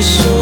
的，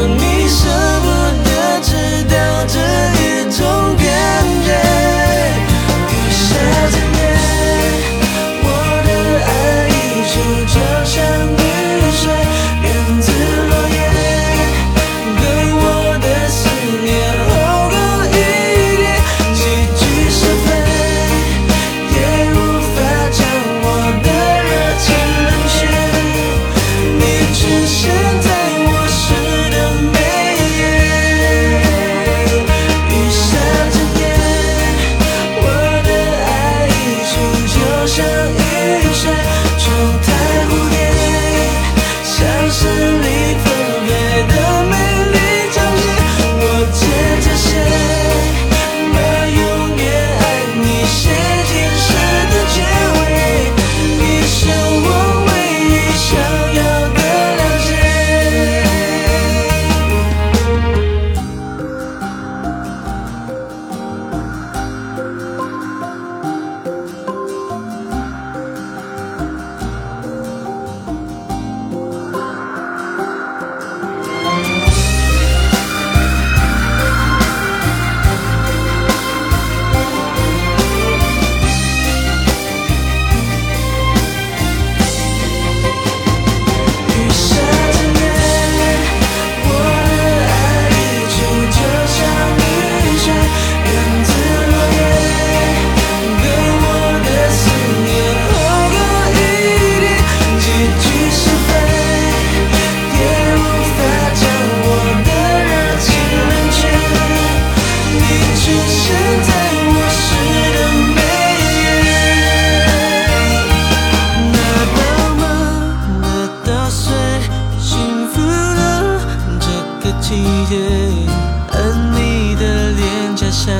季节，而你的脸颊像